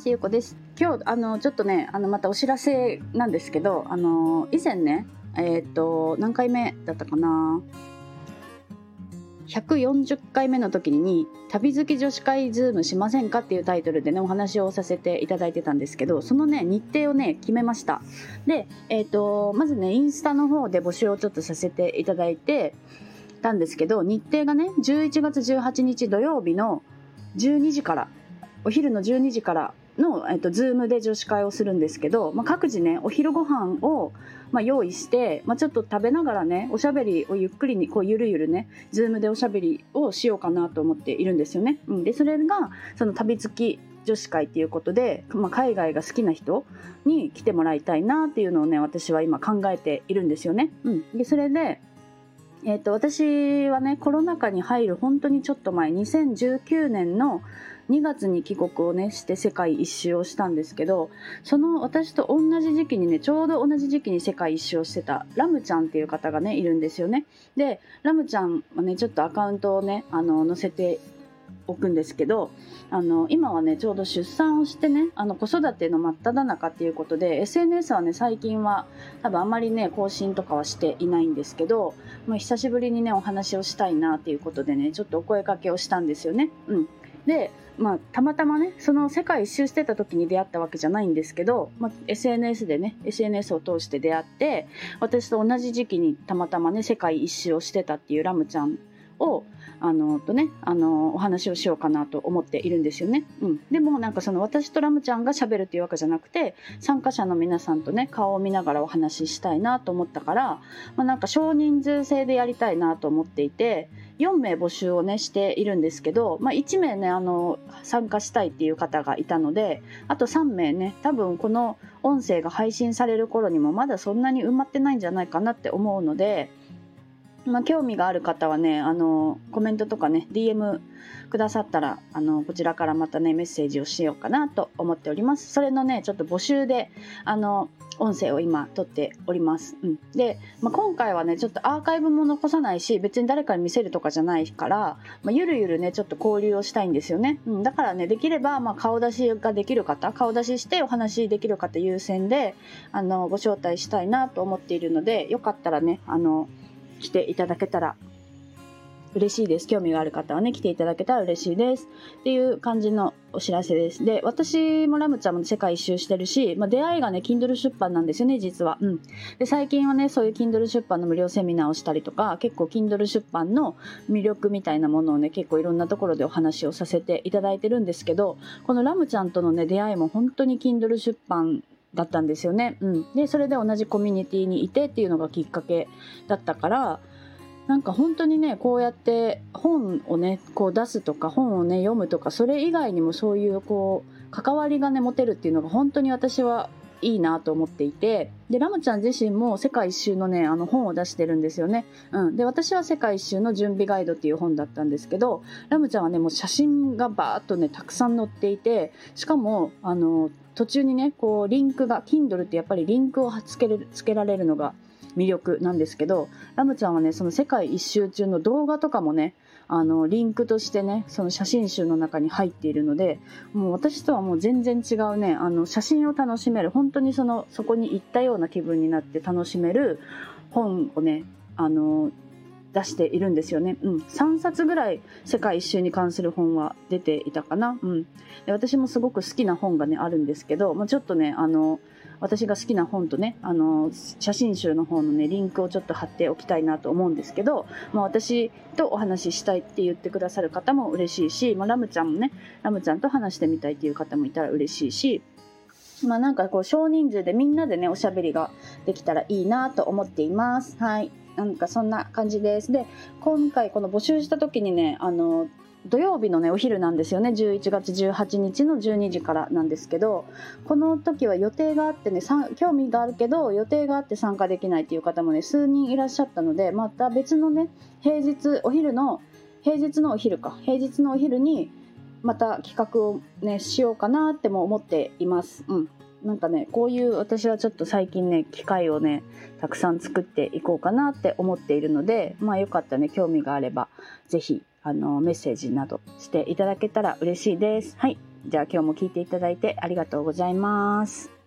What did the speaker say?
ますゆこです今日あのちょっとねあのまたお知らせなんですけどあの以前ねえっ、と何回目だったかな？140回目の時に「旅好き女子会ズームしませんか?」っていうタイトルでねお話をさせていただいてたんですけどそのね日程をね決めましたで、えーと、まずねインスタの方で募集をちょっとさせていただいてたんですけど日程がね11月18日土曜日の12時からお昼の12時からの、えっと、ズームで女子会をするんですけど、まあ、各自ねお昼ご飯をまあ、用意して、まあ、ちょっと食べながらねおしゃべりをゆっくりにこうゆるゆるねズームでおしゃべりをしようかなと思っているんですよね。うん、でそれがその旅好き女子会っていうことで、まあ、海外が好きな人に来てもらいたいなっていうのをね私は今考えているんですよね。うん、でそれでえーと、私はねコロナ禍に入る本当にちょっと前2019年の2月に帰国をねして世界一周をしたんですけどその私と同じ時期にねちょうど同じ時期に世界一周をしてたラムちゃんっていう方がねいるんですよね。でラムちゃんはねちょっとアカウントをねあの載せておくんですけどあの今はねちょうど出産をしてねあの子育ての真っ只中っていうことで SNS はね最近は多分あまりね更新とかはしていないんですけど、まあ、久しぶりにねお話をしたいなっていうことでねちょっとお声かけをしたんですよね。うん、でまあ、たまたまねその世界一周してた時に出会ったわけじゃないんですけど、まあ、SNS でね SNS を通して出会って私と同じ時期にたまたまね世界一周をしてたっていうラムちゃんをあのとねあのお話をしようかなと思っているんですよね。うん、でもなんかその私とラムちゃんがしゃべるっていうわけじゃなくて参加者の皆さんとね顔を見ながらお話ししたいなと思ったから、まあ、なんか少人数制でやりたいなと思っていて。4名募集をねしているんですけど、まあ、1名ねあの参加したいっていう方がいたのであと3名ね多分この音声が配信される頃にもまだそんなに埋まってないんじゃないかなって思うのでまあ、興味がある方はねあのコメントとかね DM くださったらあのこちらからまたねメッセージをしようかなと思っております。それのねちょっと募集であの音声を今撮っております、うん、で、まあ、今回はねちょっとアーカイブも残さないし別に誰かに見せるとかじゃないから、まあ、ゆるゆるねちょっと交流をしたいんですよね、うん、だからねできれば、まあ、顔出しができる方顔出ししてお話できる方優先であのご招待したいなと思っているのでよかったらねあの来ていただけたら嬉しいです。興味がある方はね、来ていただけたら嬉しいです。っていう感じのお知らせです。で、私もラムちゃんも世界一周してるし、まあ、出会いがね、Kindle 出版なんですよね、実は。うん。で、最近はね、そういう Kindle 出版の無料セミナーをしたりとか、結構 Kindle 出版の魅力みたいなものをね、結構いろんなところでお話をさせていただいてるんですけど、このラムちゃんとのね、出会いも本当に Kindle 出版だったんですよね。うん、でそれで同じコミュニティにいてっていうのがきっかけだったからなんか本当にねこうやって本をねこう出すとか本をね読むとかそれ以外にもそういうこう関わりがね持てるっていうのが本当に私はいいなと思っていてでラムちゃん自身も世界一周のねあの本を出してるんですよね、うん、で私は世界一周の準備ガイドっていう本だったんですけどラムちゃんはねもう写真がバーっとねたくさん載っていてしかもあの途中にねこうリンクが Kindle ってやっぱりリンクをつけつけられるのが魅力なんですけどラムちゃんはねその世界一周中の動画とかもねあのリンクとしてねその写真集の中に入っているのでもう私とはもう全然違うねあの写真を楽しめる本当にそのそこに行ったような気分になって楽しめる本をねあの出しているんですよね。うん、3冊ぐらい世界一周に関する本は出ていたかな。うん、で私もすごく好きな本がねあるんですけど、まあ、ちょっとねあの私が好きな本とねあの写真集の方のねリンクをちょっと貼っておきたいなと思うんですけど、まあ、私とお話ししたいって言ってくださる方も嬉しいし、まあ、ラムちゃんもねラムちゃんと話してみたいっていう方もいたら嬉しいしまあなんかこう少人数でみんなでねおしゃべりができたらいいなと思っています。はい。なんかそんな感じです。で、今回この募集した時にね、あの、土曜日のねお昼なんですよね11月18日の12時からなんですけどこの時は予定があってね興味があるけど予定があって参加できないっていう方もね数人いらっしゃったのでまた別のね平日お昼の平日のお昼か平日のお昼にまた企画をねしようかなっても思っています。うんなんかねこういう私はちょっと最近ね機会をねたくさん作っていこうかなって思っているのでまあよかったね興味があれば是非あのメッセージなどしていただけたら嬉しいです。はいじゃあ今日も聞いていただいてありがとうございます。